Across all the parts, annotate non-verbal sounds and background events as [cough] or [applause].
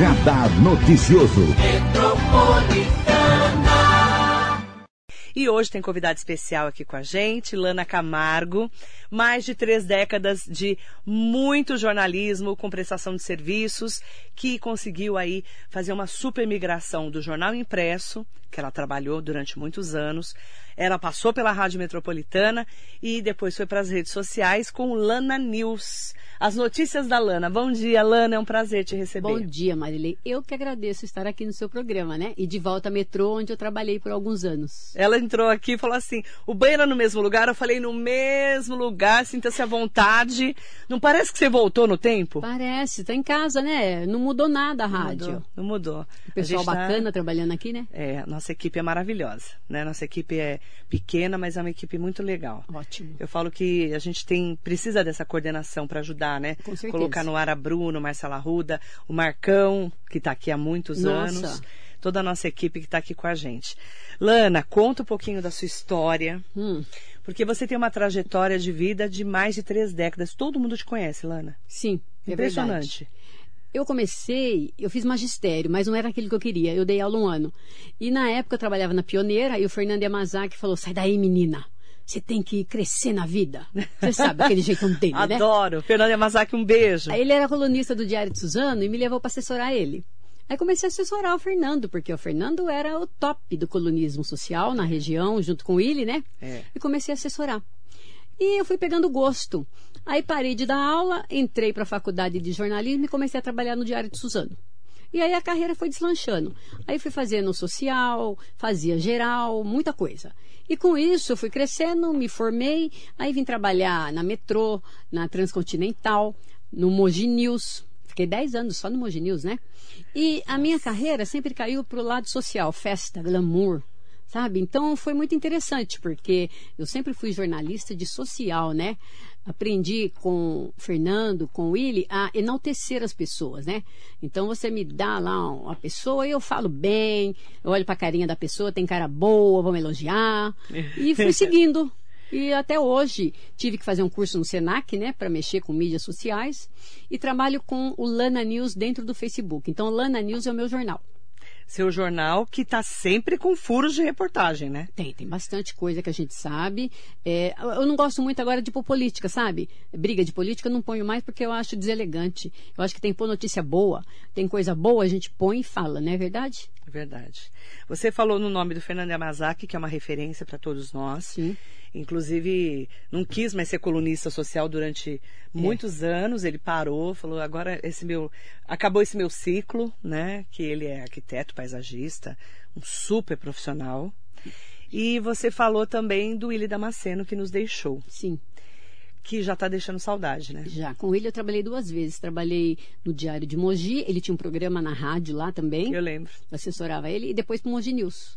Radar Noticioso. E hoje tem convidado especial aqui com a gente, Lana Camargo. Mais de três décadas de muito jornalismo com prestação de serviços, que conseguiu aí fazer uma super migração do jornal impresso, que ela trabalhou durante muitos anos. Ela passou pela Rádio Metropolitana e depois foi para as redes sociais com Lana News. As notícias da Lana. Bom dia, Lana. É um prazer te receber. Bom dia, Marilei. Eu que agradeço estar aqui no seu programa, né? E de volta ao metrô, onde eu trabalhei por alguns anos. Ela entrou aqui e falou assim: o banheiro é no mesmo lugar? Eu falei, no mesmo lugar, sinta-se à vontade. Não parece que você voltou no tempo? Parece, tá em casa, né? Não mudou nada a rádio. Não mudou. Não mudou. O pessoal bacana tá... trabalhando aqui, né? É, nossa equipe é maravilhosa, né? Nossa equipe é pequena, mas é uma equipe muito legal. Ótimo. Eu falo que a gente tem precisa dessa coordenação para ajudar, né? Com certeza. Colocar no ar a Bruno, Marcela Ruda, o Marcão, que está aqui há muitos Nossa. anos. Toda a nossa equipe que está aqui com a gente. Lana, conta um pouquinho da sua história. Hum. Porque você tem uma trajetória de vida de mais de três décadas. Todo mundo te conhece, Lana. Sim, é Impressionante. verdade. Eu comecei, eu fiz magistério, mas não era aquilo que eu queria. Eu dei aula um ano. E na época eu trabalhava na Pioneira e o Fernando Yamazaki falou: sai daí, menina. Você tem que crescer na vida. Você sabe aquele jeitão dele, [laughs] né? Adoro. Fernando Yamazaki, um beijo. Aí ele era colunista do Diário de Suzano e me levou para assessorar ele. Aí comecei a assessorar o Fernando, porque o Fernando era o top do colunismo social na região, junto com ele, né? É. E comecei a assessorar. E eu fui pegando gosto. Aí parei de dar aula, entrei para a faculdade de jornalismo e comecei a trabalhar no Diário de Suzano. E aí a carreira foi deslanchando. Aí fui fazendo social, fazia geral, muita coisa. E com isso fui crescendo, me formei, aí vim trabalhar na Metrô, na Transcontinental, no Mogi News. Fiquei 10 anos só no Mogi News, né? E a minha carreira sempre caiu para o lado social, festa, glamour, sabe? Então foi muito interessante, porque eu sempre fui jornalista de social, né? Aprendi com o Fernando, com o Willy, a enaltecer as pessoas, né? Então você me dá lá uma pessoa e eu falo bem, eu olho para a carinha da pessoa, tem cara boa, vamos elogiar. E [laughs] fui seguindo. E até hoje tive que fazer um curso no Senac, né, para mexer com mídias sociais. E trabalho com o Lana News dentro do Facebook. Então, o Lana News é o meu jornal. Seu jornal que está sempre com furos de reportagem, né? Tem, tem bastante coisa que a gente sabe. É, eu não gosto muito agora de política, sabe? Briga de política eu não ponho mais porque eu acho deselegante. Eu acho que tem que pôr notícia boa. Tem coisa boa, a gente põe e fala, não é verdade? É verdade. Você falou no nome do Fernando Yamazaki, que é uma referência para todos nós. Sim. Inclusive, não quis mais ser colunista social durante muitos anos. Ele parou, falou: agora esse meu. Acabou esse meu ciclo, né? Que ele é arquiteto, paisagista, um super profissional. E você falou também do Willy Damasceno, que nos deixou. Sim. Que já está deixando saudade, né? Já. Com ele eu trabalhei duas vezes. Trabalhei no Diário de Mogi, ele tinha um programa na rádio lá também. Eu lembro. Eu assessorava ele, e depois pro Mogi News.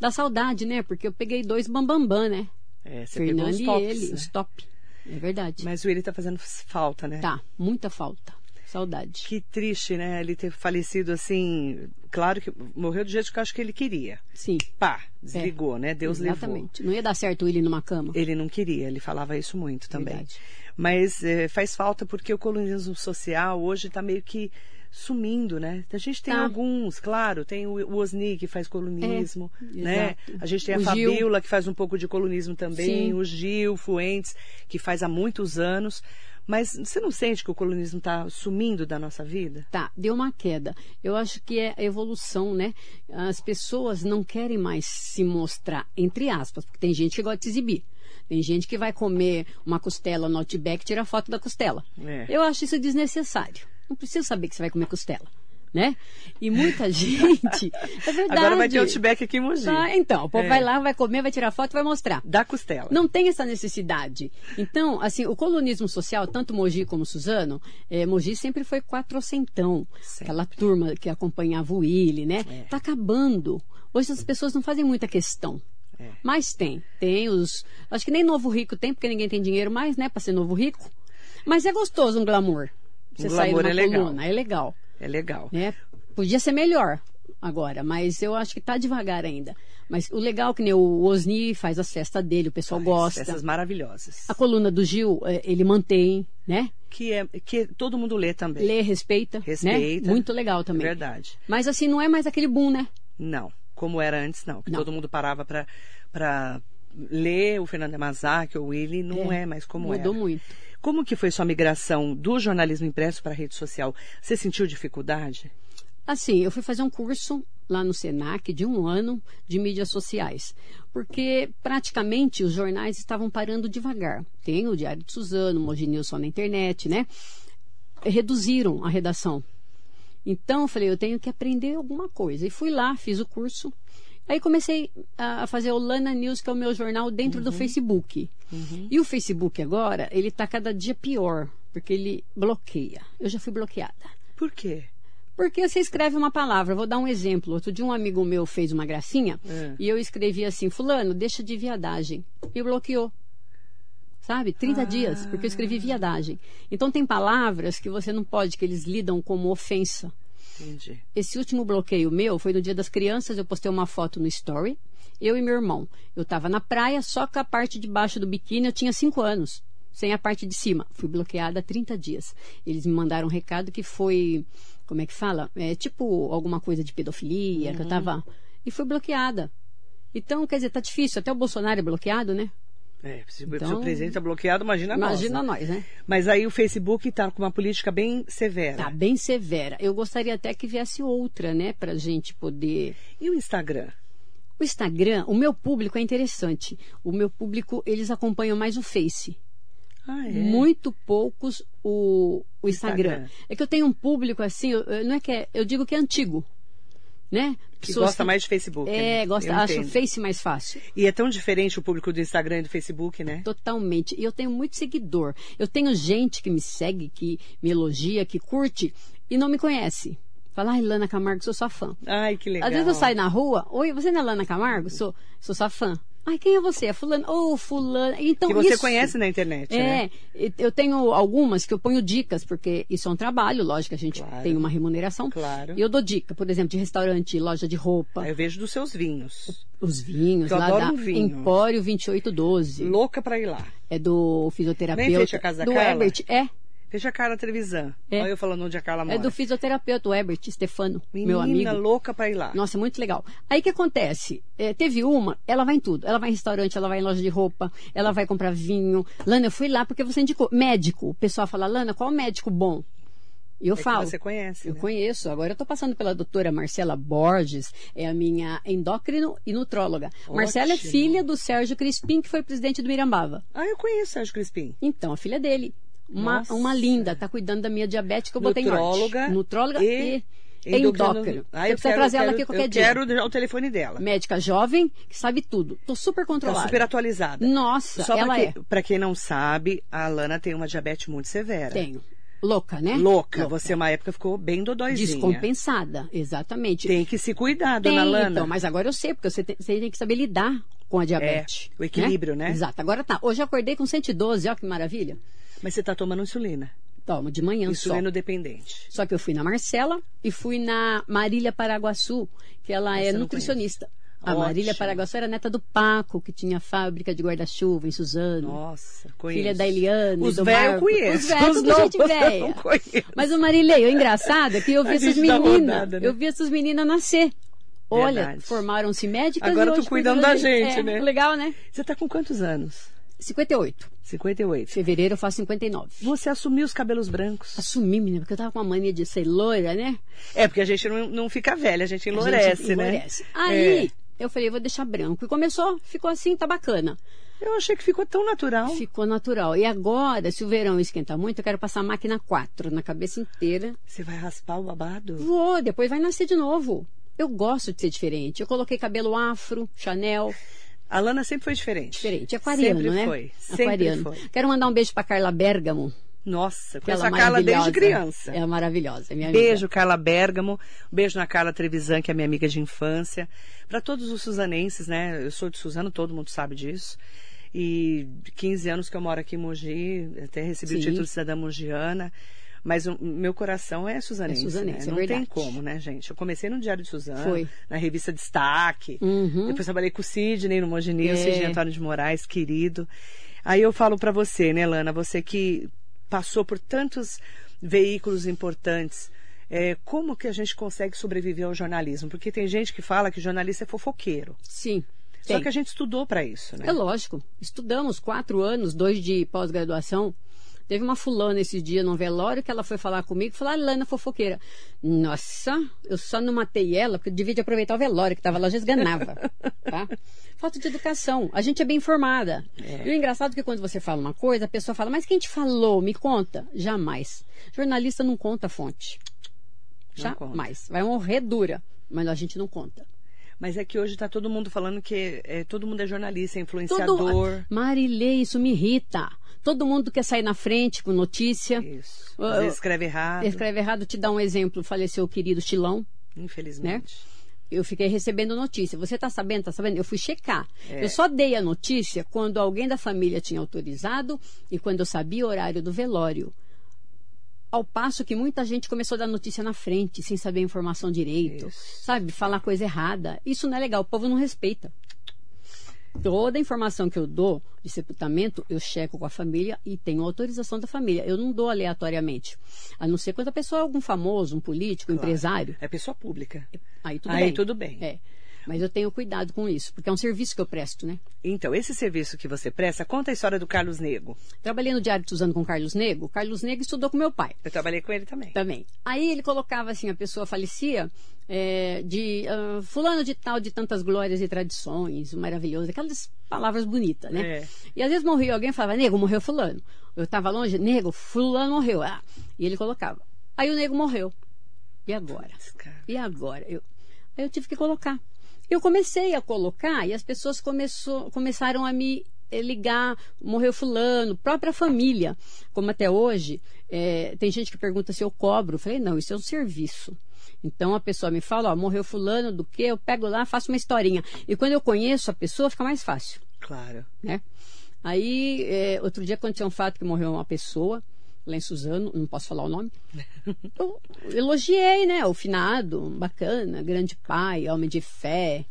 Dá saudade, né? Porque eu peguei dois bambambam, bam, bam, né? É, você Fernando pegou os e tops, ele, né? os top. É verdade. Mas o Willy está fazendo falta, né? Tá, muita falta. Saudade. Que triste, né? Ele ter falecido assim. Claro que morreu do jeito que eu acho que ele queria. Sim. Pá, desligou, né? Deus levou. Exatamente. Não ia dar certo ele numa cama. Ele não queria, ele falava isso muito também. Verdade. Mas eh, faz falta porque o colonismo social hoje está meio que sumindo, né? A gente tem Tá. alguns, claro, tem o, Osni que faz colunismo, É, né? exato. A gente tem a O Gil. Fabiola que faz um pouco de colunismo também, Sim. o Gil Fuentes que faz há muitos anos. Mas você não sente que o colonismo está sumindo da nossa vida? Tá, deu uma queda. Eu acho que é a evolução, né? As pessoas não querem mais se mostrar, entre aspas, porque tem gente que gosta de se exibir. Tem gente que vai comer uma costela no Outback e tira foto da costela. É. Eu acho isso desnecessário. Não precisa saber que você vai comer costela, né? E muita [laughs] gente. É verdade. Agora vai ter Outback aqui em Mogi. Tá, então, o povo É. vai lá, vai comer, vai tirar foto e vai mostrar. Da costela. Não tem essa necessidade. Então, assim, o colonismo social, tanto Mogi como Suzano, eh, Mogi sempre foi quatrocentão. Sempre. Aquela turma que acompanhava o Willi, né? É. Tá acabando. Hoje as pessoas não fazem muita questão. É. Mas tem. Tem os. Acho que nem novo rico tem, porque ninguém tem dinheiro mais, né? Pra ser novo rico. Mas é gostoso um glamour. Você Um sair glamour numa é legal. coluna. É legal. É legal. Né? Podia ser melhor. agora, mas eu acho que tá devagar ainda. Mas o legal é que o Osni faz as festas dele, o pessoal Ai, gosta. Essas maravilhosas. A coluna do Gil, eh, ele mantém, né? Que, é, que todo mundo lê também. Lê, respeita. Respeita. Né? Muito legal também. Verdade. Mas assim, não é mais aquele boom, né? Não, como era antes, não. Que Não. todo mundo parava para ler o Fernando ou o Willy, não é, mais como Mudou era. muito. Como que foi sua migração do jornalismo impresso para a rede social? Você sentiu dificuldade? Assim, eu fui fazer um curso lá no Senac de um ano de mídias sociais, porque praticamente os jornais estavam parando devagar. Tem o Diário de Suzano, o Mogi News só na internet, né? Reduziram a redação. Então eu falei, eu tenho que aprender alguma coisa. E fui lá, fiz o curso. Aí comecei a fazer o Lana News, que é o meu jornal, dentro do Facebook. E o Facebook agora, ele está cada dia pior, porque ele bloqueia. Eu já fui bloqueada. Por quê? Porque você escreve uma palavra, vou dar um exemplo. Outro dia um amigo meu fez uma gracinha É. e eu escrevi assim, fulano, deixa de viadagem. E bloqueou. Sabe? 30 Ah. dias, porque eu escrevi viadagem. Então tem palavras que você não pode, que eles lidam como ofensa. Entendi. Esse último bloqueio meu foi no Dia das Crianças, eu postei uma foto no Story, eu e meu irmão. Eu estava na praia, só com a parte de baixo do biquíni, eu tinha 5 anos, sem a parte de cima. Fui bloqueada há 30 dias. Eles me mandaram um recado que foi, como é que fala? É tipo alguma coisa de pedofilia, que eu tava. E fui bloqueada. Então, quer dizer, tá difícil. Até o Bolsonaro é bloqueado, né? É, se, Então- o presidente é bloqueado, imagina, Imagina nós. né? nós, né? Mas aí o Facebook está com uma política bem severa. Tá bem severa. Eu gostaria até que viesse outra, né? Pra gente poder. E o Instagram? O Instagram, o meu público é interessante. O meu público, eles acompanham mais o Face. Ah, é? Muito poucos o, o Instagram. Instagram. É que eu tenho um público assim, eu- não é que é, eu digo que é antigo, né? Que gosta mais de Facebook. É, né? gosta, Eu acha o. Face mais fácil. E é tão diferente o público do Instagram e do Facebook, né? Totalmente. E eu tenho muito seguidor. Eu tenho gente que me segue, que me elogia, que curte e não me conhece. Fala, ai, Lana Camargo, sou sua fã. Ai, que legal. Às vezes eu saio na rua, oi, você não é Lana Camargo? Sou, sou sua fã. Ai, quem é você? É fulano. Ô, fulano. Então, que você isso- conhece na internet, né? É, e- eu tenho algumas que eu ponho dicas, porque isso é um trabalho, lógico, que a gente Claro. tem uma remuneração. Claro. E eu dou dica, por exemplo, de restaurante, loja de roupa, Aí Eu vejo dos seus vinhos. os vinhos, Eu lá adoro da um vinho. Empório 2812. Louca pra ir lá. É do fisioterapeuta. Frente à casa da do Carla? Herbert, é. Veja a Carla Trevisan. É. Olha eu falando onde a Carla mora. É do fisioterapeuta, o Herbert Stefano, Menina meu amigo. louca pra ir lá. Nossa, muito legal. Aí o que acontece? É, teve uma, ela vai em tudo. Ela vai em restaurante, ela vai em loja de roupa, ela vai comprar vinho. Lana, eu fui lá porque você indicou. Médico. O pessoal fala, Lana, qual médico bom? E eu É falo. você conhece, Eu né? conheço. Agora eu tô passando pela doutora Marcela Borges, é a minha endócrino e nutróloga. Marcela é Ótimo. filha do Sérgio Crispim, que foi presidente do Mirambava. Ah, eu conheço o Sérgio Crispim. Então, a filha dele. Uma, Nossa. uma linda, tá cuidando da minha diabetes que eu botei em ordem. Nutróloga Nutróloga e e, endócrino. Ah, Você eu precisa quero, trazer ela quero- aqui qualquer eu dia. quero dar o telefone dela. Médica jovem, que sabe tudo. Tô super Tá controlada. super atualizada. Nossa, Só ela pra, é. que, pra quem não sabe, a Alana tem uma diabetes muito severa. Tenho. Louca, né? Louca. Você, uma época, ficou bem dodóizinha. Descompensada, exatamente. Tem que se cuidar, Tem, dona Alana. então, mas agora eu sei, porque você tem, você tem que saber lidar com a diabetes. É, o equilíbrio, né? Exato. Agora tá. Hoje eu acordei com 112, ó que maravilha. Mas você tá tomando insulina. Tomo de manhã só. Insulino dependente. Só que eu fui na Marcela e fui na Marília Paraguaçu, que ela é Essa nutricionista. A Ótimo. Marília Paraguaçu era neta do Paco, que tinha fábrica de guarda-chuva em Suzano. Nossa, conheço. Filha da Eliane, Os do velhos eu conheço. Os velhos, tudo novos gente velha. Mas o Marilei, o engraçado é que eu vi essas gente meninas. né? Eu vi essas meninas nascer. Olha, formaram-se médicas Agora e tô hoje cuidando cuidam da gente, É, né? Legal, né? Você tá com quantos anos? 58. 58. Fevereiro eu faço 59. Você assumiu os cabelos brancos. Assumi, menina, porque eu tava com uma mania de ser loira, né? É, porque a gente não, não fica velha, a gente A enlorece, gente né? enlouquece. Aí, É. eu falei, vou deixar branco. E começou, ficou assim, tá bacana. Eu achei que ficou tão natural. Ficou natural. E agora, se o verão esquentar muito, eu quero passar a máquina 4 na cabeça inteira. Você vai raspar o babado? Vou, depois vai nascer de novo. Eu gosto de ser diferente. Eu coloquei cabelo afro, Chanel, A Lana sempre foi diferente. diferente. Aquariano, sempre né? Foi. Sempre Aquariano. foi. Quero mandar um beijo pra Carla Bergamo. Nossa, conheço a Carla desde criança. É maravilhosa, minha amiga. Beijo, Carla Bergamo. Beijo na Carla Trevisan, que é minha amiga de infância. Para todos os suzanenses, né? Eu sou de Suzano, todo mundo sabe disso. E 15 anos que eu moro aqui em Mogi, até recebi o Sim. título de cidadã mogiana. Mas o meu coração é suzanense. É suzanense, né? é Não tem como, né, gente? Eu comecei no Diário de Suzano, Foi. na revista Destaque. Uhum. Depois trabalhei com o Sidney no Mogi É. Sidney Antônio de Moraes, querido. Aí eu falo pra você, né, Lana? Você que passou por tantos veículos importantes. é, como que a gente consegue sobreviver ao jornalismo? Porque tem gente que fala que jornalista é fofoqueiro. Sim. Só tem. que a gente estudou pra isso, né? É lógico. Estudamos quatro anos, dois de pós-graduação. Teve uma fulana esse dia no velório que ela foi falar comigo e falou, ah, Lana fofoqueira. Nossa, eu só não matei ela porque eu devia de aproveitar o velório que estava lá, já esganava. [laughs] tá? Falta de educação. A gente é bem informada. E o engraçado é que quando você fala uma coisa, a pessoa fala, mas quem te falou? Me conta. Jamais. Jornalista não conta a fonte. Jamais. Vai morrer dura, mas a gente não conta. Mas é que hoje tá todo mundo falando que é, todo mundo é jornalista, é Todo... influenciador. Marilê, isso me irrita. Todo mundo quer sair na frente com notícia. Isso. Às vezes escreve errado. Escreve errado, te dá um exemplo. Faleceu o querido Chilão. Infelizmente. Eu fiquei recebendo notícia. Você tá sabendo? Tá sabendo? Eu fui checar. É. Eu só dei a notícia quando alguém da família tinha autorizado e quando eu sabia o horário do velório. Ao passo que muita gente começou a dar notícia na frente, sem saber a informação direito. Isso. Sabe? Falar coisa errada. Isso não é legal. O povo não respeita. Toda a informação que eu dou de sepultamento, eu checo com a família e tenho autorização da família. Eu não dou aleatoriamente. A não ser quando a pessoa é algum famoso, um político, um Claro. empresário. É pessoa pública. Aí tudo Aí bem. tudo bem. É. Mas eu tenho cuidado com isso, porque é um serviço que eu presto, né? Então, esse serviço que você presta, conta a história do Carlos Nego. Trabalhei no Diário de Suzano com o Carlos Nego. O Carlos Nego estudou com meu pai Eu trabalhei com ele também. também. Aí ele colocava assim, a pessoa falecia é, de ah, fulano de tal, de tantas glórias e tradições, maravilhoso, aquelas palavras bonitas, né? É. E às vezes morria alguém e falava, nego, morreu fulano. Eu estava longe, nego, fulano morreu. Ah, e ele colocava. Aí o nego morreu. E agora? E agora? Eu, aí eu tive que colocar. Eu comecei a colocar e as pessoas começou, começaram a me eh, ligar, morreu fulano, própria família. Como até hoje, eh, tem gente que pergunta se eu cobro. Eu falei, não, isso é um serviço. Então a pessoa me fala, ó, morreu fulano do que? Eu pego lá, faço uma historinha. E quando eu conheço a pessoa, fica mais fácil Claro. né? Aí, é, outro dia aconteceu um fato que morreu uma pessoa, lá em Suzano, não posso falar o nome. [laughs] Eu elogiei, né? O finado, bacana, grande pai, homem de fé.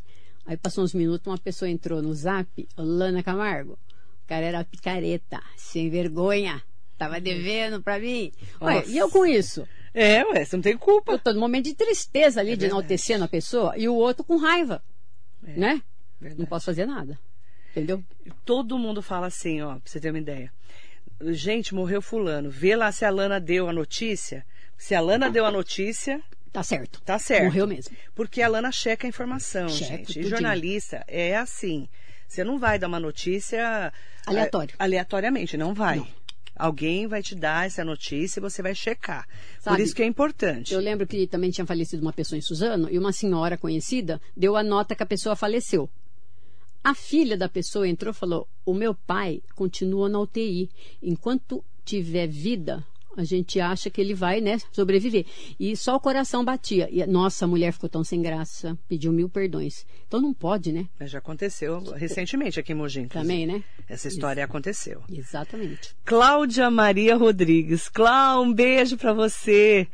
Aí passou uns minutos, uma pessoa entrou no zap, Lana Camargo. O cara era picareta, sem vergonha. Tava devendo pra mim. Ué, e eu com isso? É, ué, você não tem culpa. Eu tô num momento de tristeza ali, É de verdade. enaltecendo a pessoa, e o outro com raiva, né? Não verdade. posso fazer nada. Entendeu? Todo mundo fala assim, ó, pra você ter uma ideia. Gente, morreu fulano. Vê lá se a Lana deu a notícia. Se a Lana deu a notícia, Tá certo. tá certo. Morreu mesmo. Porque a Lana checa a informação, Checa gente. E tudinho. jornalista é assim. Você não vai dar uma notícia Aleatório. ah, aleatoriamente, não vai. Não. Alguém vai te dar essa notícia e você vai checar. Por Sabe, isso que é importante. Eu lembro que também tinha falecido uma pessoa em Suzano e uma senhora conhecida deu a nota que a pessoa faleceu. A filha da pessoa entrou e falou: O meu pai continua na UTI. Enquanto tiver vida, a gente acha que ele vai, né, sobreviver. E só o coração batia. E, nossa, a mulher ficou tão sem graça, pediu mil perdões. Então não pode, né? Mas já aconteceu recentemente aqui em Mogi. inclusive. Também, né? Essa história aconteceu. Exatamente. Cláudia Maria Rodrigues. Clá, um beijo pra você.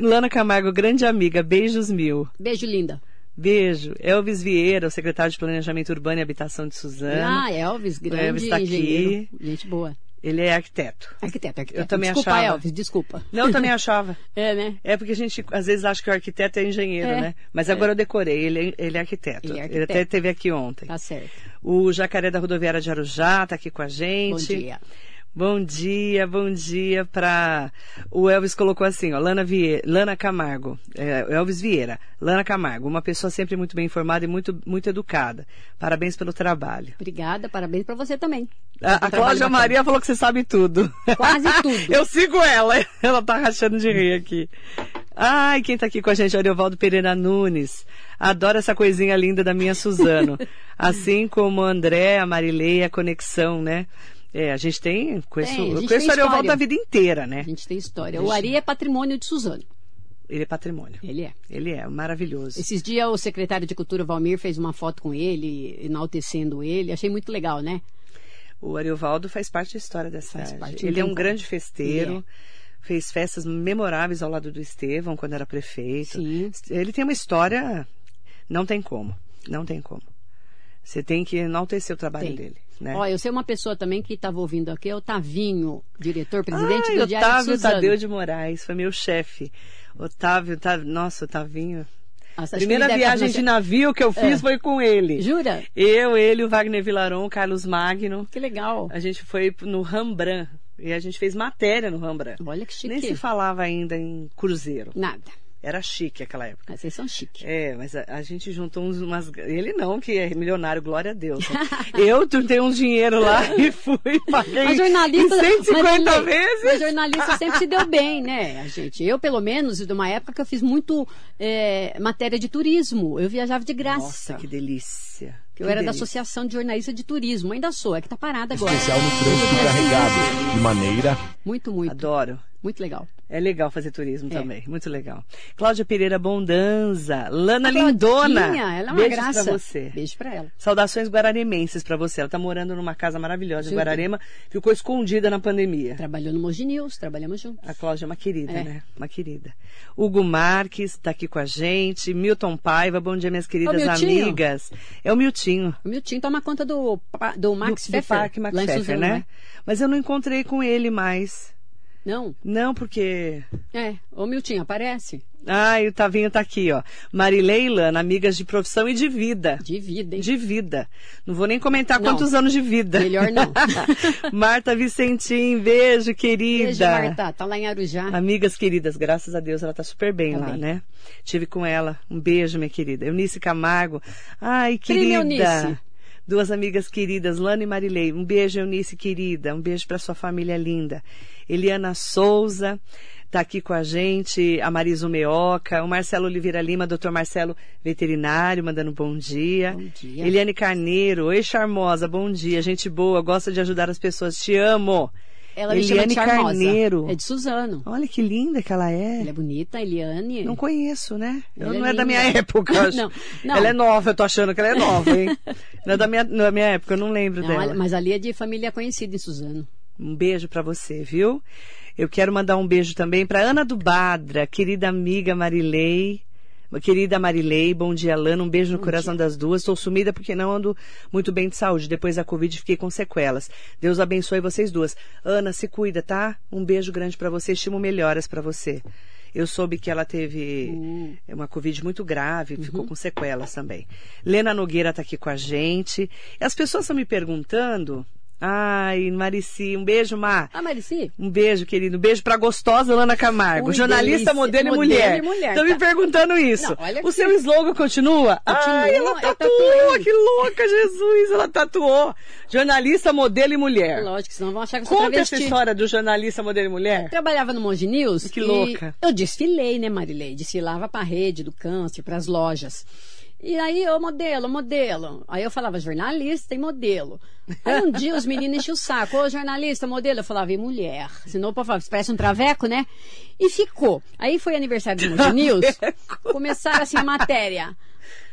Lana Camargo, grande amiga. Beijos mil. Beijo, linda. Beijo. Elvis Vieira, o secretário de Planejamento Urbano e Habitação de Suzano. Ah, Elvis, grande Elvis tá aqui. engenheiro. Gente boa. Ele é arquiteto. Arquiteto, arquiteto. Eu também desculpa, achava. Elvis, desculpa. Não, eu também achava. [laughs] É, né? É porque a gente às vezes acha que o arquiteto é engenheiro, É. né? Mas agora eu decorei, ele é, ele é arquiteto. Ele é Ele arquiteto. até esteve aqui ontem. Tá certo. O Jacaré da Rodoviária de Arujá está aqui com a gente. Bom dia. Bom dia, bom dia para o Elvis colocou assim, ó, Lana Vieira, Lana Camargo, é, Elvis Vieira, Lana Camargo, uma pessoa sempre muito bem informada e muito muito educada. Parabéns pelo trabalho. Obrigada, parabéns pra você também. A, a trabalho Cláudia bacana. Maria falou que você sabe tudo. Quase [laughs] tudo. Eu sigo ela, ela tá rachando de rir aqui. Ai, quem tá aqui com a gente é o Ariovaldo Pereira Nunes. Adoro essa coisinha linda da minha Suzano. [laughs] Assim como o André, a Marilei, a conexão, né? É, a gente tem, conheço, Tem, a gente eu conheço o Ariovaldo da vida inteira, né? A gente tem história. O Ari é patrimônio de Suzano. Ele é patrimônio. Ele é. Ele é maravilhoso. Esses dias o secretário de Cultura Valmir fez uma foto com ele, enaltecendo ele. Achei muito legal, né? O Ariovaldo faz parte da história dessa cidade. Ele é um como. grande festeiro. Ele fez festas memoráveis ao lado do Estevão quando era prefeito. Sim. Ele tem uma história, não tem como, não tem como. Você tem que enaltecer o trabalho Tem. dele, né? Ó, eu sei uma pessoa também que estava ouvindo aqui, é o Tavinho, diretor, presidente Ai, do Diário Otávio de Suzano. Tadeu de Moraes, foi meu chefe. Otávio, Otávio, nossa, Otavinho. Nossa, primeira viagem de navio que eu fiz É. foi com ele. Jura? Eu, ele, o Wagner Vilaron, o Carlos Magno. Que legal. A gente foi no Rembrandt e a gente fez matéria no Rembrandt. Olha que chique. Nem se falava ainda em cruzeiro. Nada. Era chique aquela época. Ah, Vocês são chiques. É, mas a, a gente juntou uns, umas. Ele não, que é milionário, glória a Deus. [laughs] eu juntei uns dinheiro lá [laughs] e fui, paguei A jornalista. em 150 Marilei, vezes. A jornalista sempre se deu [laughs] bem, né, a gente? Eu, pelo menos, de uma época que eu fiz muito é, matéria de turismo. Eu viajava de graça. Nossa, que delícia. Eu era da Associação de Jornalistas de Turismo. Ainda sou, é que tá parada agora. Especial no trânsito carregado. De maneira Muito, muito. Adoro. Muito legal. É legal fazer turismo É. também, muito legal. Cláudia Pereira Bondanza, Lana A Lindona. Claudinha, ela é uma Beijos graça. pra você. Beijo pra ela. Saudações guararemenses pra você. Ela tá morando numa casa maravilhosa em Juro. Guararema, ficou escondida na pandemia. Trabalhou no Mogi News, trabalhamos juntos. A Cláudia é uma querida, É. né? Uma querida. Hugo Marques tá aqui com a gente. Milton Paiva, bom dia, minhas queridas Miltinho. amigas. É o Miltinho. O Miltinho toma conta do, do Max do, do Pfeffer. Parque Max em Pfeffer, Suzano, né? Mas eu não encontrei com ele mais. Não? Não, porque. É. Ô, Miltinho, aparece. Ai, o Tavinho tá aqui, ó. Marilei e Lana, amigas de profissão e de vida. De vida, hein? De vida. Não vou nem comentar Não. quantos anos de vida. Melhor não. [laughs] Marta Vicentim, beijo, querida. Beijo, Marta. Tá lá em Arujá. Amigas queridas, graças a Deus ela tá super bem Tá lá, bem. né? Tive com ela. Um beijo, minha querida. Eunice Camargo. Ai, Prima querida. Eunice. Duas amigas queridas, Lana e Marilei. Um beijo, Eunice, querida. Um beijo para sua família linda. Eliana Souza tá aqui com a gente, a Marisa Meoca, o Marcelo Oliveira Lima, doutor Marcelo veterinário, mandando um bom dia. Bom dia. Eliane Carneiro, oi charmosa, bom dia, gente boa, gosta de ajudar as pessoas, te amo. Ela Eliane. Carneiro. É de Suzano. Olha que linda que ela é. Ela é bonita, Eliane. Não conheço, né? Ela é não é da minha época, eu [laughs] acho. Não, não. Ela é nova, eu tô achando que ela é nova, hein? [laughs] não é da minha, não é da minha época, eu não lembro Não, dela. mas ali é de família conhecida em Suzano. Um beijo pra você, viu? Eu quero mandar um beijo também pra Ana do Badra, querida amiga Marilei. Querida Marilei, bom dia, Lana. Um beijo no coração das duas. Estou sumida porque não ando muito bem de saúde. Depois da Covid fiquei com sequelas. Deus abençoe vocês duas. Ana, se cuida, tá? Um beijo grande pra você. Estimo melhoras pra você. Eu soube que ela teve Hum. uma Covid muito grave, Uhum. ficou com sequelas também. Lena Nogueira tá aqui com a gente. E as pessoas estão me perguntando. Ai, Marici, um beijo, Mar. Ah, Marici? Um beijo, querido. Um beijo pra gostosa Lana Camargo. Ui, jornalista, delícia. modelo e mulher. e mulher, Estão tá. me perguntando isso. Não, o seu slogan continua? Continua, Ai, ela eu tatuou. Que louca, Jesus. Ela tatuou. Jornalista, modelo e mulher. Lógico, senão vão achar que eu sou Conta travesti. essa história do jornalista, modelo e mulher. Trabalhava no Mogi News. Que louca. Eu desfilei, né, Marilei? Desfilava pra rede do câncer, pras lojas. E aí, eu modelo, modelo. Aí eu falava jornalista e modelo. Aí um dia os meninos enchiam o saco. Ô, jornalista, modelo. Eu falava, e mulher. Senão "Você parece um traveco, né? E ficou. Aí foi aniversário do Mogi News. Começaram assim a matéria.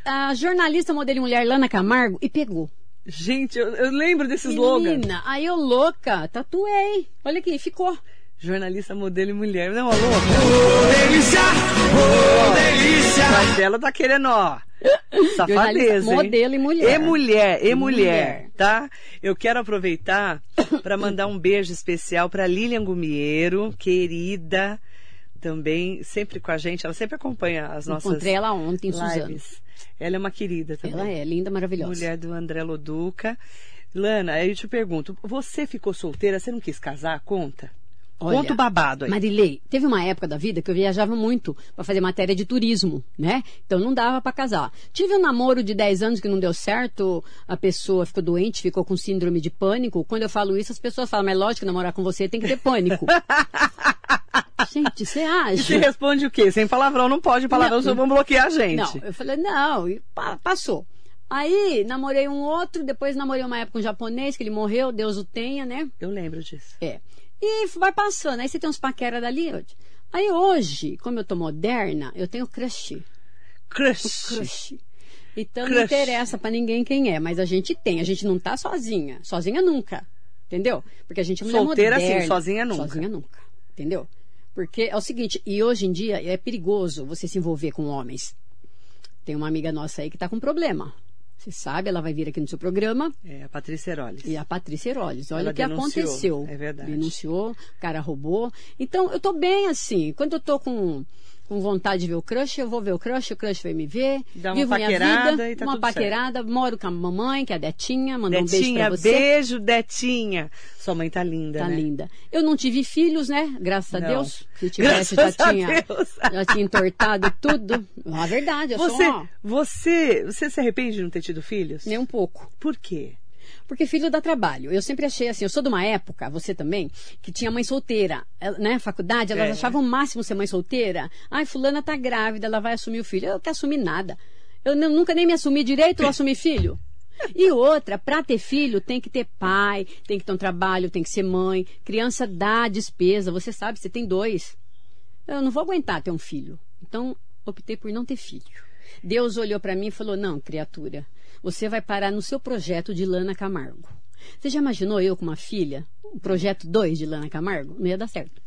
A jornalista, modelo e mulher Lana Camargo. E pegou. Gente, eu, eu lembro desse slogan. Menina, aí eu louca, tatuei. Olha aqui, ficou. Jornalista, modelo e mulher. Não, a louca. delícia, oh, delícia. Mas ela tá querendo, ó. [laughs] Safadeza, hein? modelo e mulher. E mulher, e mulher, mulher. tá? Eu quero aproveitar [coughs] para mandar um beijo especial para Lilian Gumiero, querida, também sempre com a gente. Ela sempre acompanha as nossas Encontrei ela ontem lives. Ela é uma querida também. Ela é linda, maravilhosa. Mulher do André Loduca. Lana, aí eu te pergunto, você ficou solteira, você não quis casar? Conta. Olha, Conta o babado aí. Marilei, teve uma época da vida que eu viajava muito para fazer matéria de turismo, né? Então não dava para casar. Tive um namoro de 10 anos que não deu certo, a pessoa ficou doente, ficou com síndrome de pânico. Quando eu falo isso, as pessoas falam, mas lógico, namorar com você tem que ter pânico. [laughs] Gente, você E acha? você responde o quê? Sem palavrão, não pode palavrão, Não. senão vão bloquear a gente. Não, eu falei, não, e pa- passou. Aí namorei um outro, depois namorei uma época um japonês, que ele morreu, Deus o tenha, né? Eu lembro disso. É. E vai passando, aí você tem uns paquera dali. Aí hoje, como eu tô moderna, eu tenho crush. Crush. Crush. Então Crush. não interessa pra ninguém quem é, mas a gente tem, a gente não tá sozinha. Sozinha nunca. Entendeu? Porque a gente é mulher Solteira, moderna. sim, sozinha nunca. Sozinha nunca. Entendeu? Porque é o seguinte, e hoje em dia é perigoso você se envolver com homens. Tem uma amiga nossa aí que está com problema. Você sabe, ela vai vir aqui no seu programa. É, a Patrícia Heroles. E a Patrícia Heroles. Olha Ela o que denunciou, aconteceu. é verdade. Denunciou, o cara roubou. Então, eu tô bem assim. Quando eu tô com, com vontade de ver o crush, eu vou ver o crush, o crush vai me ver. Dá uma vivo minha paquerada vida, e tá uma tudo certo. paquerada, moro com a mamãe, que é a Detinha, mandou um beijo pra você. beijo, Detinha. Sua mãe tá linda, Tá né? linda. Eu não tive filhos, né? Graças a Não. Deus. Se [laughs] tivesse, Graças já a tinha, Deus. já tinha entortado tudo. A verdade, eu Você, sou ó, você, você se arrepende de não ter tido filhos? nem um pouco. Por quê? Porque filho dá trabalho. Eu sempre achei assim, eu sou de uma época, você também, que tinha mãe solteira, né? Faculdade, elas É. achavam o máximo ser mãe solteira. Ai, fulana tá grávida, ela vai assumir o filho. Eu não quero assumir nada. Eu não- nunca nem me assumi direito, eu assumi filho. E outra, para ter filho tem que ter pai, tem que ter um trabalho, tem que ser mãe. Criança dá despesa, você sabe, você tem dois. Eu não vou aguentar ter um filho. Então, optei por não ter filho. Deus olhou para mim e falou: Não, criatura, você vai parar no seu projeto de Lana Camargo. Você já imaginou eu com uma filha? O projeto 2 de Lana Camargo? Não ia dar certo.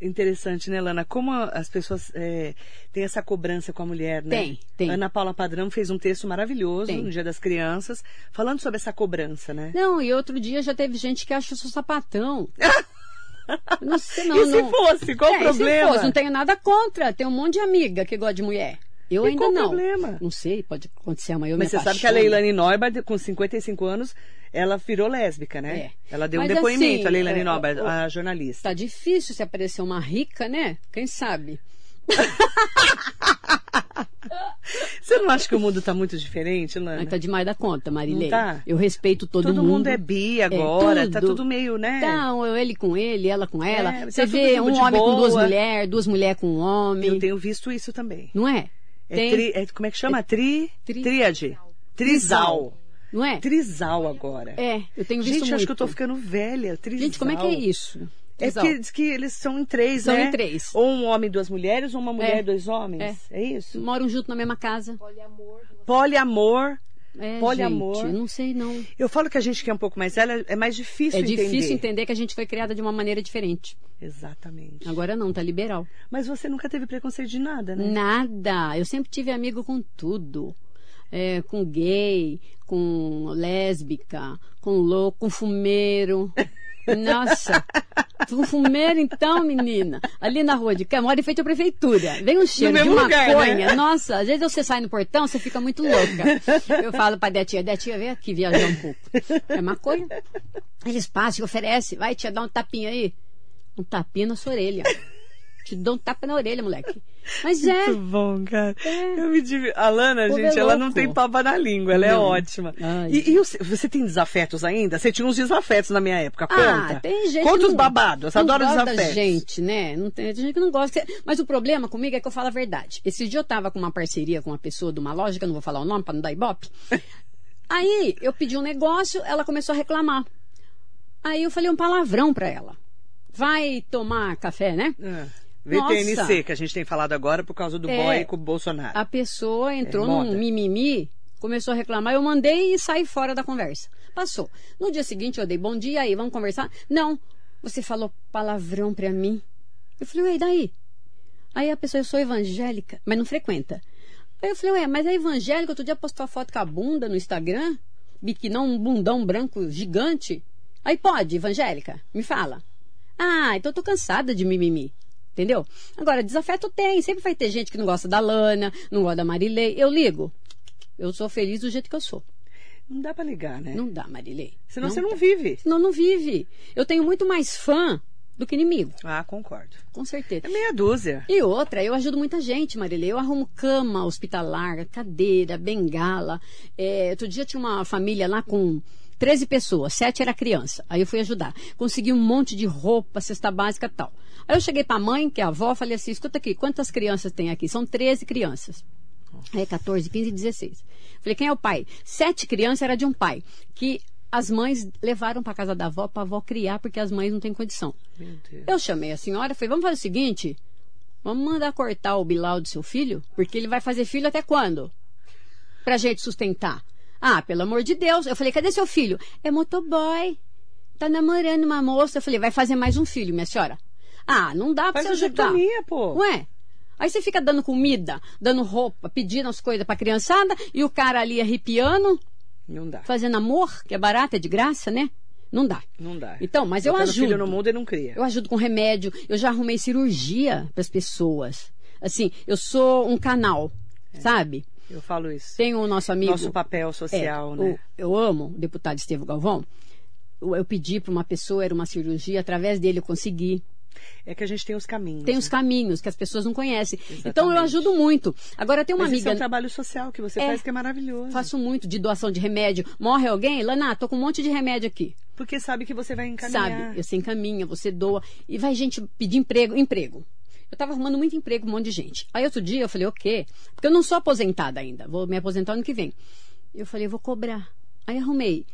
Interessante, né, Lana? Como as pessoas é, têm essa cobrança com a mulher, né? Tem, tem. Ana Paula Padrão fez um texto maravilhoso Tem. no Dia das Crianças, falando sobre essa cobrança, né? Não, e outro dia já teve gente que acha que eu sou sapatão. [laughs] não sei, não. e se não... fosse? Qual É, o problema? Se fosse? Não tenho nada contra. Tem um monte de amiga que gosta de mulher. Eu E ainda qual não. problema? Não sei, pode acontecer amanhã. Eu Mas você sabe que a. Leilani Neuber, com 55 anos, ela virou lésbica, né? É. Ela deu um Mas depoimento, assim, a Leilani é, o- a jornalista. Tá difícil se aparecer uma rica, né? Quem sabe? [laughs] Você não acha que o mundo tá muito diferente, Lana? Mas tá demais da conta, Marilei. Tá? Eu respeito todo, Todo mundo. mundo é bi agora, tá tudo. tudo meio, né? Então, ele com ele, ela com ela. É, Você tá vê um homem com duas boa. mulheres, duas mulheres com um homem. Eu tenho visto isso também. Não é? É Tem, tri- é- como é que chama? Tri, tri- tríade. Trisal. Não é? Trisal agora. É, eu tenho visto Gente, muito. eu acho que eu tô ficando velha. Trisal. Gente, como é que é isso? É porque diz que eles são em três, São né? em três. Ou um homem e duas mulheres, ou uma mulher É. e dois homens. É, isso? Moram junto na mesma casa. Poliamor. É, Poliamor. Gente, não sei não. Eu falo que a gente que é um pouco mais velha é mais difícil É entender. difícil entender que a gente foi criada de uma maneira diferente. Exatamente. Agora não, tá liberal. Mas você nunca teve preconceito de nada, né? Nada. Eu sempre tive amigo com tudo. É, com gay, com lésbica, com louco, com fumeiro. [laughs] Nossa, com fumeiro então, menina. Ali na rua de cá, mora em frente à prefeitura. Vem um cheiro de lugar, maconha. né? Nossa, às vezes você sai no portão, você fica muito louca. Eu falo pra Detinha, Detinha, vem aqui viajar um pouco. É maconha. Eles passam e oferecem. Vai, tia, dá um tapinha aí. Um tapinha na sua orelha. Te dou um tapa na orelha, moleque. [laughs] Mas é. Muito bom, cara. É. Eu me div... A Lana, Povo gente, é ela não tem papa na língua, ela é Não. ótima. Ai. E, e se- você tem desafetos ainda? Você tinha uns desafetos na minha época, conta. Ah, tem gente Conta os babados, não adoro gosta desafetos. gente, né? Não tem, tem gente que não gosta. Mas o problema comigo é que eu falo a verdade. Esse dia eu tava com uma parceria com uma pessoa de uma loja, que eu não vou falar o nome pra não dar ibope. [laughs] Aí eu pedi um negócio, ela começou a reclamar. Aí eu falei um palavrão pra ela. Vai tomar café, né? Ah, Nossa. VTNC, que a gente tem falado agora por causa do É. boy com o Bolsonaro. A pessoa entrou É, num moda. mimimi, começou a reclamar, eu mandei e saí fora da conversa. Passou. No dia seguinte eu dei bom dia aí, vamos conversar? Não, você falou palavrão pra mim. Eu falei, ué, e daí? Aí a pessoa, eu sou evangélica, mas não frequenta. Aí eu falei, ué, mas é evangélica, outro dia postou a foto com a bunda no Instagram, biquinão, um bundão branco gigante. Aí pode, evangélica? Me fala. Ah, então eu tô cansada de mimimi. Entendeu? Agora, desafeto tem. Sempre vai ter gente que não gosta da Lana, não gosta da Marilei. Eu ligo. Eu sou feliz do jeito que eu sou. Não dá pra ligar, né? Não dá, Marilei. Senão não você não dá. vive. Senão não vive. Eu tenho muito mais fã do que inimigo, Ah, concordo. com certeza. É meia dúzia. E outra, eu ajudo muita gente, Marilei. Eu arrumo cama hospitalar, cadeira, bengala. É, outro dia tinha uma família lá com 13 pessoas, sete era criança. Aí eu fui ajudar. Consegui um monte de roupa, cesta básica e tal. Aí eu cheguei pra mãe, que é a avó, falei assim: escuta aqui, quantas crianças tem aqui? São 13 crianças. É 14, 15, 16. Falei, quem é o pai? Sete crianças era de um pai. Que as mães levaram pra casa da avó pra avó criar, porque as mães não têm condição. Eu chamei a senhora falei, vamos fazer o seguinte, vamos mandar cortar o bilau do seu filho, porque ele vai fazer filho até quando? Pra gente sustentar. Ah, pelo amor de Deus. Eu falei, cadê seu filho? É motoboy. Tá namorando uma moça. Eu falei, vai fazer mais um filho, minha senhora. Ah, não dá pra Faz você ajudar. pô. Ué? Aí você fica dando comida, dando roupa, pedindo as coisas pra criançada e o cara ali arrepiando, Não dá. fazendo amor, que é barato, é de graça, né? Não dá. Não dá. Então, mas eu ajudo. filho no mundo e não cria. Eu ajudo com remédio, eu já arrumei cirurgia para as pessoas. Assim, eu sou um canal, sabe? Eu falo isso. Tem o nosso amigo. Nosso papel social, É, né? o- eu amo o deputado Estevão Galvão. Eu, eu pedi para uma pessoa, era uma cirurgia, através dele eu consegui. É que a gente tem os caminhos. Tem né? os caminhos que as pessoas não conhecem. Exatamente. Então eu ajudo muito. Agora tem uma Mas esse é amiga. um trabalho social que você É. faz que é maravilhoso. Faço muito de doação de remédio. Morre alguém? Lana, tô com um monte de remédio aqui. Porque sabe que você vai encaminhar. Sabe? Você encaminha, você doa. E vai gente pedir emprego. Emprego. Eu tava arrumando muito emprego, um monte de gente. Aí outro dia eu falei, o quê? Porque eu não sou aposentada ainda. Vou me aposentar ano que vem. Eu falei, eu vou cobrar. Aí arrumei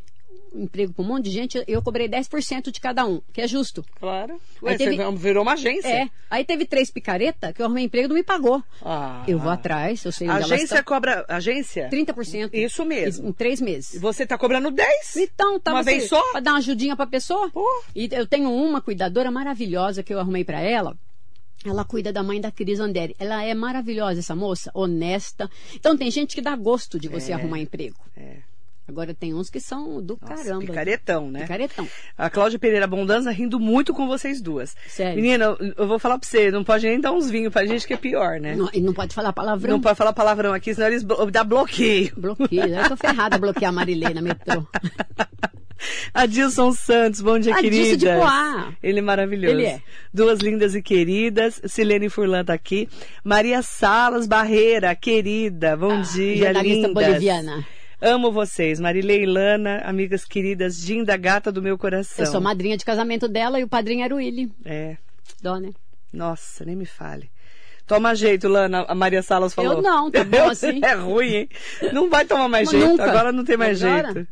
um emprego para um monte de gente. Eu cobrei 10% de cada um, que é justo. Claro. Ué, Aí teve- você virou uma agência. É. Aí teve três picareta que eu arrumei emprego e não me pagou. Ah. Eu vou atrás, eu sei onde agência cobra. Agência? 30%. Isso mesmo. Em três E meses. você tá cobrando 10? Então, tá Uma você- vez só? Pra dar uma ajudinha pra pessoa. Pô. E eu tenho uma cuidadora maravilhosa que eu arrumei pra ela. Ela cuida da mãe da Cris Andere. Ela é maravilhosa, essa moça, honesta. Então tem gente que dá gosto de você arrumar emprego. É. Agora tem uns que são do Nossa, caramba. picaretão, né? Picaretão. A Cláudia Pereira Bondanza rindo muito com vocês duas. Sério. Menina, eu- eu vou falar pra você, não pode nem dar uns vinhos pra gente que é pior, né? Não, e não pode falar palavrão. Não pode falar palavrão aqui, senão eles blo- dá bloqueio. Bloqueio. Eu tô ferrada a bloquear a Marilei na metrô. [laughs] [laughs] Adilson Santos, bom dia, Adilson querida. de Poá. Ele é maravilhoso. Ele é. Duas lindas e queridas. Silene Furlan tá aqui. Maria Salas Barreira, querida. Bom dia, Ah, jornalista lindas. boliviana. Amo vocês. Marilei e Lana, amigas queridas, Dinda Gata do meu coração. Eu sou madrinha de casamento dela e o padrinho era o Willy. É. Dó, né? Nossa, nem me fale. Toma jeito, Lana, a Maria Salas falou. Eu não, tá [laughs] bom assim. É ruim, hein? Não vai tomar mais jeito. nunca. Agora não tem mais Agora? jeito.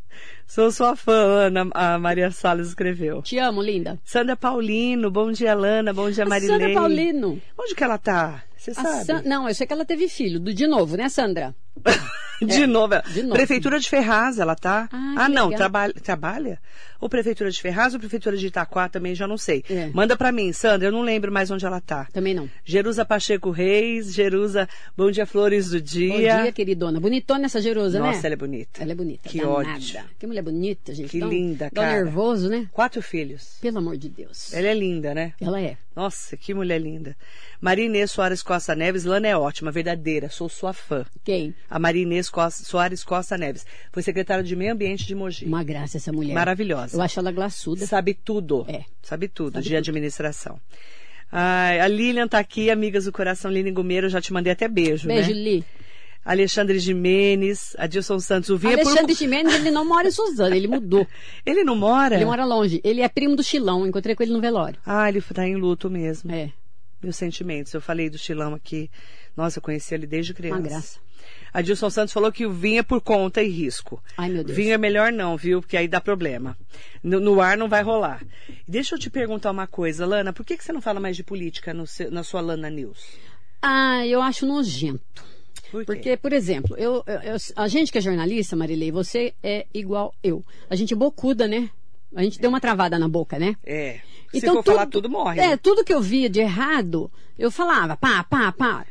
Sou sua fã, Ana, a Maria Salas escreveu. Te amo, linda. Sandra Paulino, bom dia, Lana, bom dia, A Marilei. Sandra Paulino. Onde que ela tá? Você A sabe? San- Não, eu sei que ela teve filho. De novo, né, Sandra? [laughs] de, novo. de novo. Prefeitura de Ferraz, ela tá? Ah, que não, legal. trabalha, trabalha? Ou Prefeitura de Ferraz ou Prefeitura de Itaquá também, já não sei. É. Manda pra mim, Sandra, eu não lembro mais onde ela tá. Também não. Jerusa Pacheco Reis, Jerusa, bom dia, Flores do Bom dia. dia, queridona. Bonitona essa Jerusa, né? Nossa, ela é bonita. Ela é bonita. Que danada. Que mulher bonita, gente. Que Tão- linda, tão cara. nervoso, né? Quatro filhos. Pelo amor de Deus. Ela é linda, né? Ela é. Nossa, que mulher linda. Maria Inês Soares Costa Neves, Lana é ótima, verdadeira, sou sua fã. Quem? A Maria Inês Costa- Soares Costa Neves. Foi secretária de Meio Ambiente de Mogi. Uma graça essa mulher. Maravilhosa. Eu acho ela glaçuda. Sabe tudo. É. Sabe tudo Sabe de tudo. administração. Ai, a Lilian tá aqui, amigas do coração, Lilian Gumeiro, eu já te mandei até beijo, Beijo, né? Li. Alexandre Jimenez, Adilson Santos, o Vinha Alexandre por... Gimenez, ele não mora em Suzano, ele mudou. [laughs] Ele não mora? Ele mora longe. Ele é primo do Chilão, encontrei com ele no velório. Ah, ele tá em luto mesmo. É, Meus sentimentos. Eu falei do Chilão aqui. Nossa, eu conheci ele desde criança. uma graça. Adilson Santos falou que o vinho é por conta e risco. Ai, meu Deus. Vinho é melhor não, viu? Porque aí dá problema. No, no ar não vai rolar. Deixa eu te perguntar uma coisa, Lana. Por que, que você não fala mais de política seu- na sua Lana News? Ah, eu acho nojento. Por? Porque, por exemplo, eu, eu- eu- a gente que é jornalista, Marilei, você é igual eu. A gente é bocuda, né? A gente deu uma travada na boca, né? É. Se for falar tudo, morre. É, né? tudo que eu via de errado, eu falava, pá, pá, pá.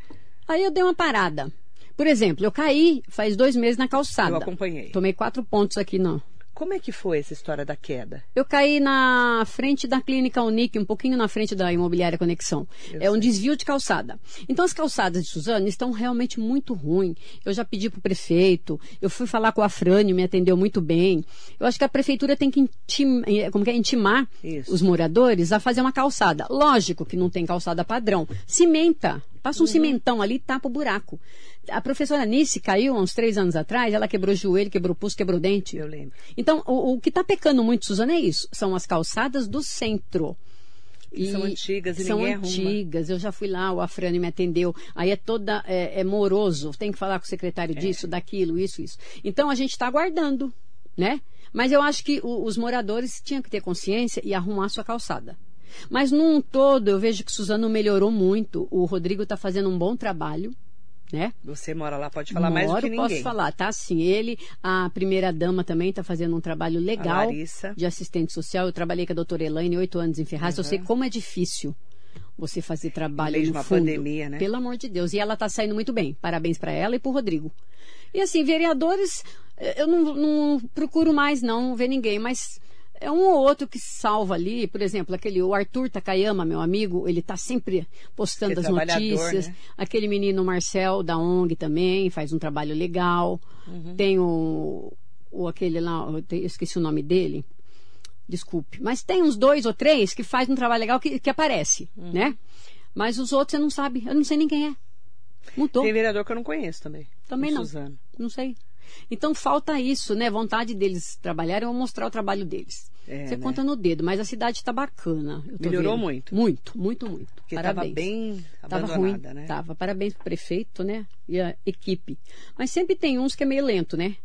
Aí eu dei uma parada. Por exemplo, eu caí faz dois meses na calçada. Eu acompanhei. Tomei quatro pontos aqui, não. Como é que foi essa história da queda? Eu caí na frente da clínica Unic, um pouquinho na frente da imobiliária Conexão. Eu é um sei. desvio de calçada. Então as calçadas de Suzano estão realmente muito ruins. Eu já pedi para o prefeito, eu fui falar com a Frânio, me atendeu muito bem. Eu acho que a prefeitura tem que intim- eh, como que é, intimar Isso. os moradores a fazer uma calçada. Lógico que não tem calçada padrão. Cimenta. Passa Uhum. um cimentão ali e tapa o buraco. A professora Nice caiu há uns três anos atrás, ela quebrou o joelho, quebrou o pulso, quebrou o dente. Eu lembro. Então, o, o que está pecando muito, Suzana, é isso. São as calçadas do centro. Que são antigas e são ninguém arruma. antigas. Eu já fui lá, o Afrânio me atendeu. Aí é toda é, é moroso. Tem que falar com o É. secretário disso, daquilo, isso, isso. Então a gente está aguardando, né? Mas eu acho que o- os moradores tinham que ter consciência e arrumar sua calçada. Mas num todo, eu vejo que Suzano melhorou muito. O Rodrigo está fazendo um bom trabalho, né? Você mora lá, pode falar mais do Moro, que ninguém. posso falar, tá? Sim, ele, a primeira dama também está fazendo um trabalho legal de assistente social. Eu trabalhei com a doutora Elaine oito anos em Ferraz. Eu sei como é difícil você fazer trabalho de no uma fundo. pandemia, né? Pelo amor de Deus. E ela está saindo muito bem. Parabéns para ela e para o Rodrigo. E assim, vereadores, eh, eu não, não procuro mais não ver ninguém, mas é um ou outro que salva ali. Por exemplo, aquele o Arthur Takayama, meu amigo, ele está sempre postando as notícias. né? Aquele menino Marcel da ONG também faz um trabalho legal. Uhum. Tem o, o aquele lá, eu esqueci o nome dele. Desculpe. Mas tem uns dois ou três que faz um trabalho legal que, que aparece, Uhum. né? Mas os outros você não sabe. Eu não sei nem quem é. Mudou. Tem vereador que eu não conheço também. Também não. Suzano. Não sei. Então falta isso, né? Vontade deles trabalharem ou mostrar o trabalho deles. É, Você né? conta no dedo, mas a cidade está bacana. Melhorou vendo. muito? Muito, muito, muito. Porque Parabéns. estava bem Tava ruim, né? tava. Parabéns pro prefeito, né? E a equipe. Mas sempre tem uns que é meio lento, né?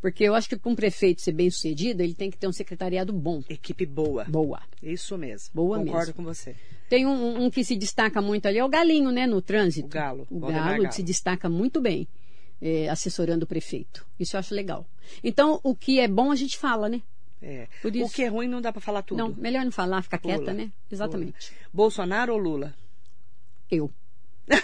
Porque eu acho que para um prefeito ser bem sucedido, ele tem que ter um secretariado bom. Equipe boa. Boa. Isso mesmo. Boa Concordo mesmo. com você. Tem um, um que se destaca muito ali, é o Galinho, né? No trânsito. O Galo, O Valdemar Galo, Galo. se destaca muito bem, eh, assessorando o prefeito. Isso eu acho legal. Então, o que é bom a gente fala, né? É. Por O isso- que é ruim não dá para falar tudo. Não, melhor não falar, ficar Pula, quieta, né? Exatamente. Bolsonaro ou Lula? Eu. [laughs]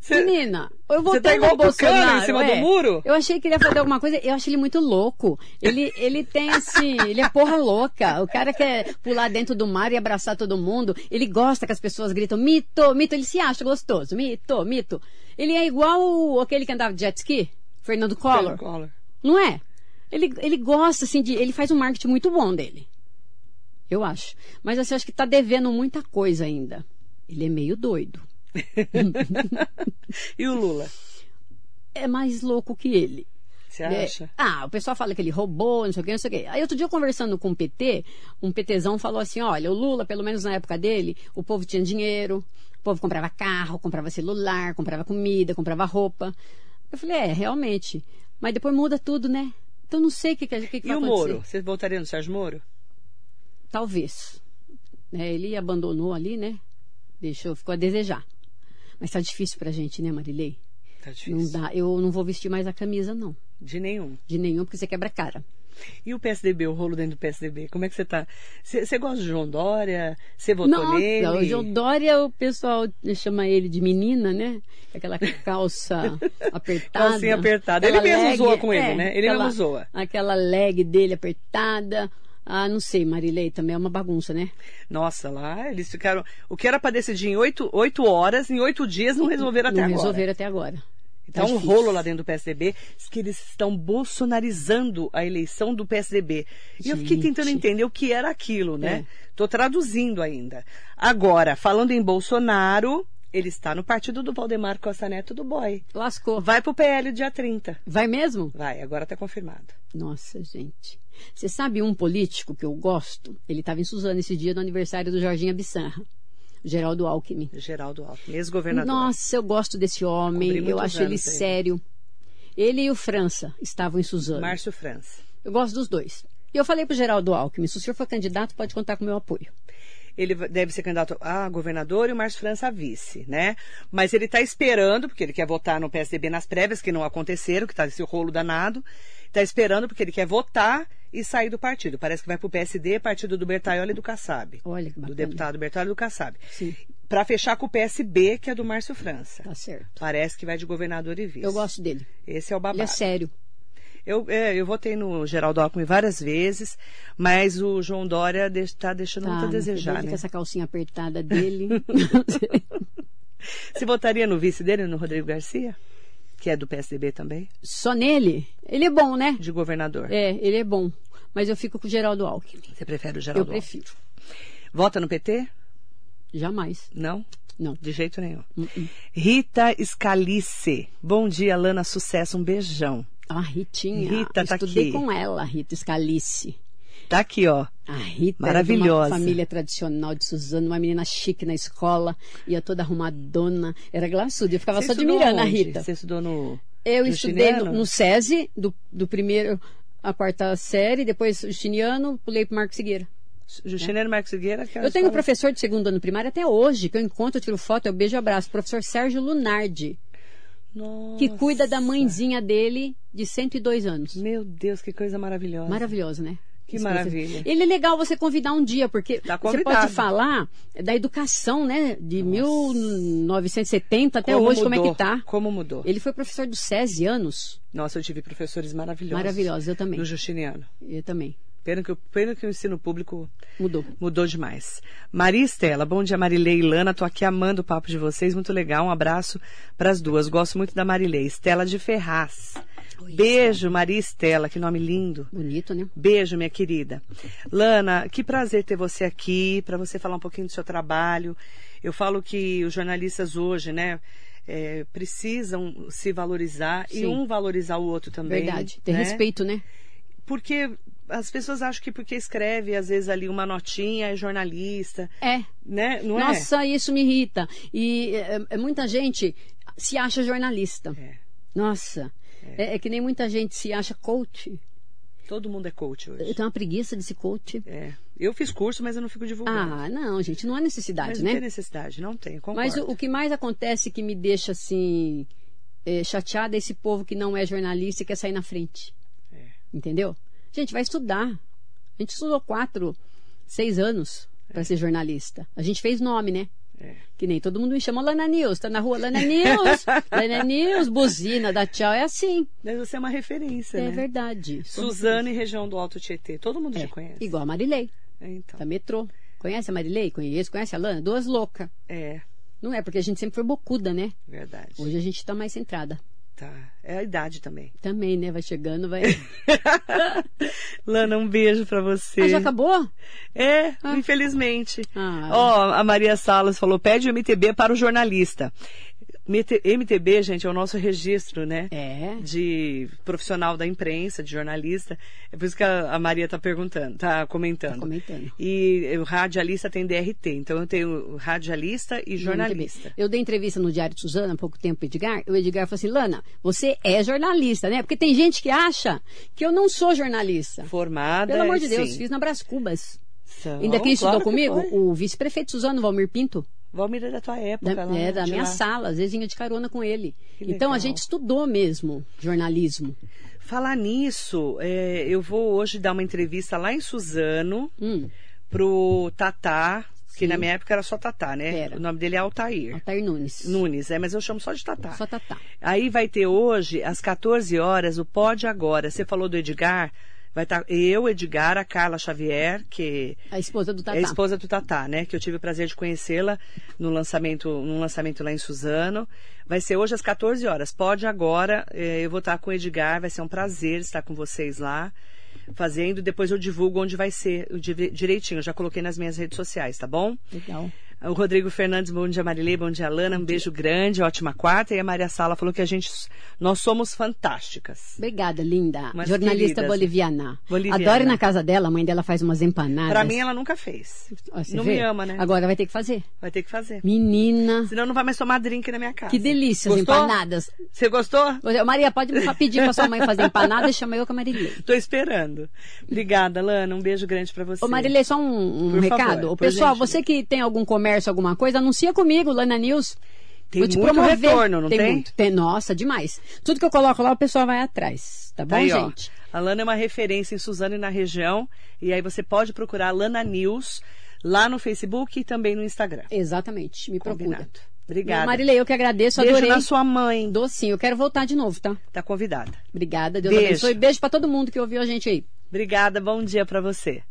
Cê- Menina, eu vou tá igual o Bolsonaro. em cima é. do muro? Eu achei que ele ia fazer alguma coisa. Eu acho ele muito louco. Ele, ele tem assim, ele é porra louca. O cara quer pular dentro do mar e abraçar todo mundo. Ele gosta que as pessoas gritam mito, mito. Ele se acha gostoso. Mito, mito. Ele é igual aquele que andava de jet ski, Fernando Collor. Collor. Não é? Ele, ele gosta, assim, de. Ele faz um marketing muito bom dele. Eu acho. Mas assim, acho que tá devendo muita coisa ainda. Ele é meio doido. [laughs] E o Lula? É mais louco que ele. Você É, acha? ah, o pessoal fala que ele roubou, não sei o que, não sei o que. Aí outro dia conversando com o PT, um PTzão falou assim: olha, o Lula, pelo menos na época dele, o povo tinha dinheiro, o povo comprava carro, comprava celular, comprava comida, comprava roupa. Eu falei, é, realmente. Mas depois muda tudo, né? Então não sei o que, que, que, que E vai o acontecer. Moro? Você votaria no Sérgio Moro? Talvez. É, ele abandonou ali, né? Deixou, ficou a desejar. Mas tá difícil pra gente, né, Marilei? Tá Não difícil. dá. Eu não vou vestir mais a camisa, não. De nenhum. De nenhum, porque você quebra a cara. E o PSDB, o rolo dentro do PSDB? Como é que você tá? Você gosta de João Dória? Você votou nele? o João Dória, o pessoal chama ele de menina, né? Aquela calça [laughs] apertada. Calcinha apertada. Ele mesmo zoa com ele, né? Ele aquela- mesmo zoa. Aquela leg dele apertada. Ah, não sei, Marilei, também é uma bagunça, né? Nossa, lá eles ficaram. O que era para decidir em oito, oito horas, em oito dias, não resolveram até não agora. resolveram até agora. Tá um difícil. rolo lá dentro do PSDB, que eles estão bolsonarizando a eleição do PSDB. E eu fiquei tentando entender o que era aquilo, né? É. Tô traduzindo ainda. Agora, falando em Bolsonaro, ele está no partido do Valdemar Costa Neto do Boy. Lascou. Vai pro PL dia 30. Vai mesmo? Vai, agora tá confirmado. Nossa, gente. Você sabe um político que eu gosto? Ele estava em Suzano esse dia no aniversário do Jorginho Abissanra. Geraldo Alckmin. Geraldo Alckmin, ex-governador. Nossa, eu gosto desse homem. Eu acho ele sério. Ele e o França estavam em Suzano. Márcio França. Eu gosto dos dois. E eu falei pro Geraldo Alckmin, se o senhor for candidato, pode contar com o meu apoio. Ele deve ser candidato a governador e o Márcio França a vice, né? Mas ele está esperando, porque ele quer votar no PSDB nas prévias, que não aconteceram, que está esse rolo danado. Está esperando porque ele quer votar e sair do partido. Parece que vai para o PSD, partido do Bertaioli e do Kassab. Olha que Do deputado Bertaioli e do Kassab. Sim, Para fechar com o PSB, que é do Márcio França. tá certo. Parece que vai de governador e vice. Eu gosto dele. Esse é o Ele babado. é sério. Eu, é, eu votei no Geraldo Alckmin várias vezes, mas o João Dória está deixando muito a Tá, desejar, né? com essa calcinha apertada dele. [laughs] [laughs] Você votaria no vice dele, no Rodrigo Garcia? Que é do PSDB também? Só nele? Ele é bom, né? De governador. É, ele é bom. Mas eu fico com o Geraldo Alckmin. Você prefere o Eu Geraldo prefiro. Alckmin? Vota no PT? Jamais. Não? Não. De jeito nenhum. Uh-uh. Rita Scalice. Bom dia, Lana. Sucesso. Um beijão. A Ritinha. Rita tá Estudei aqui. com ela, Rita Scalice. Tá aqui, ó. A Rita Maravilhosa. era uma família tradicional de Suzano, uma menina chique na escola, ia toda arrumadona, era glaçuda. Eu ficava Você só admirando a onde? Rita. Você estudou no. Eu estudei Justiniano? no, no SESI, do, do primeiro à quarta série, depois Justiniano, pulei pro Marcos Figueira. Justiniano Marcos Figueira. que é a Eu tenho um professor de segundo ano primário até hoje, que eu encontro, eu tiro foto, eu beijo e abraço. Professor Sérgio Lunardi, que cuida da Nossa. mãezinha dele de 102 anos. Meu Deus, que coisa maravilhosa. Maravilhoso, né? Que maravilha. Ele é legal você convidar um dia, porque Tá você pode falar da educação, né? De 1970 até Como hoje, como é mudou, que tá. Como mudou. Ele foi professor do SESI anos. Nossa, eu tive professores maravilhosos. Maravilhosos, eu também. No Justiniano. Eu também. Pena que, o- pena que o ensino público Mudou. mudou demais. Maria Estela, bom dia Marilei e Lana, tô aqui amando o papo de vocês, muito legal, um abraço para as duas. Gosto muito da Marilei. Estela de Ferraz. Beijo, Maria Estela, que nome lindo. Bonito, né? Beijo, minha querida. Lana, que prazer ter você aqui, para você falar um pouquinho do seu trabalho. Eu falo que os jornalistas hoje, né, é, precisam se valorizar e Sim. um valorizar o outro também. Verdade. Ter né? respeito, né? Porque as pessoas acham que porque escreve, às vezes, ali uma notinha, é jornalista, É. né? Não é? Nossa, isso me irrita. E é, é, muita gente se acha jornalista. É. Nossa. É. é que nem muita gente se acha coach. Todo mundo é coach hoje. Eu tenho uma preguiça desse coach. É. Eu fiz curso, mas eu não fico divulgando. Ah, não, gente, não há necessidade, mas não né? tem necessidade, não tem, concordo. Mas o, o que mais acontece que me deixa assim é, chateada é esse povo que não é jornalista e quer sair na frente. É. Entendeu? Gente, vai estudar. A gente estudou quatro, seis anos para ser jornalista. A gente fez nome, né? É. Que nem todo mundo me chama Lana News, tá na rua Lana [laughs] News, Lana News, buzina, dá tchau, é assim. Mas você é uma referência, É né? verdade. Suzano e região do Alto Tietê. Todo mundo É, te conhece. igual a Marilei, É, então. da metrô. Conhece a Marilei? Conheço. Conhece a Lana? Duas loucas. É, Não é, porque a gente sempre foi bocuda, né? verdade. Hoje a gente tá mais centrada. Tá. É a idade também. Também, né? Vai chegando, vai. [laughs] Lana, um beijo pra você. Ah, já acabou? É, infelizmente. Ah. Ó, a Maria Salas falou: pede o MTB para o jornalista. MT- MTB, gente, é o nosso registro, né? É. De profissional da imprensa, de jornalista. É por isso que a, a Maria tá perguntando, tá comentando. Tá comentando. E o radialista tem DRT, então eu tenho radialista e jornalista. Eu dei entrevista no Diário de Suzana há pouco tempo Edgar. O Edgar falou assim: Lana, você é jornalista, né? Porque tem gente que acha que eu não sou jornalista. Formada. Pelo amor de Deus, sim. fiz na Brás Cubas. São, Ainda quem estudou claro que comigo? O vice-prefeito Suzano, Valmir Pinto. Valmir é da tua época. Da, lá, é, da minha lá. sala, às vezes vinha de carona com ele. Que Então a legal. gente estudou mesmo jornalismo. Falar nisso, é, eu vou hoje dar uma entrevista lá em Suzano Hum, pro Tatá, que Sim. na minha época era só Tatá, né? Era. O nome dele é Altair. Altair Nunes. Nunes, é, mas eu chamo só de Tatá. Só Tatá. Aí vai ter hoje, às 14 horas, o Pode Agora. Você falou do Edgar, vai estar eu, Edgar, a Carla Xavier, que A esposa do Tatá. é a esposa do Tatá, né? Que eu tive o prazer de conhecê-la no lançamento, num lançamento lá em Suzano. Vai ser hoje às 14 horas. Pode agora. eh, eu vou estar com o Edgar. Vai ser um prazer estar com vocês lá fazendo. Depois eu divulgo onde vai ser direitinho. Eu já coloquei nas minhas redes sociais, tá bom? Legal. O Rodrigo Fernandes, bom dia Marilei, bom dia Lana, um beijo grande, ótima quarta. E a Maria Sala falou que a gente, nós somos fantásticas. Obrigada, linda. Umas Jornalista queridas. boliviana. Boliviana. Adoro ir na casa dela, a mãe dela faz umas empanadas. Pra mim ela nunca fez. Ó, Não vê? me ama, né? Agora vai ter que fazer. Vai ter que fazer. Menina, Senão não vai mais tomar drink na minha casa. que delícia as empanadas. Você gostou? Maria, pode me pedir pra sua mãe fazer empanada e chama eu com a Marilei. [laughs] Tô esperando. Obrigada, Lana. Um beijo grande pra você. Ô, Marilei, só um, um favor, recado. Ô, por pessoal, gentileza. você que tem algum comércio, alguma coisa, anuncia comigo, Lana News. Tem Vou te muito promover. retorno, não tem? muito. Tem, nossa, demais. Tudo que eu coloco lá, o pessoal vai atrás. Tá bom, Tá aí, ó. gente? A Lana é uma referência em Suzano e na região. E aí você pode procurar a Lana News lá no Facebook e também no Instagram. Exatamente. Me procura. Combinado. Obrigada. Marilei, eu que agradeço, Beijo adorei. na sua mãe. Docinho. Eu quero voltar de novo, tá? Tá convidada. Obrigada. Deus Beijo. abençoe. Beijo pra todo mundo que ouviu a gente aí. Obrigada. Bom dia pra você.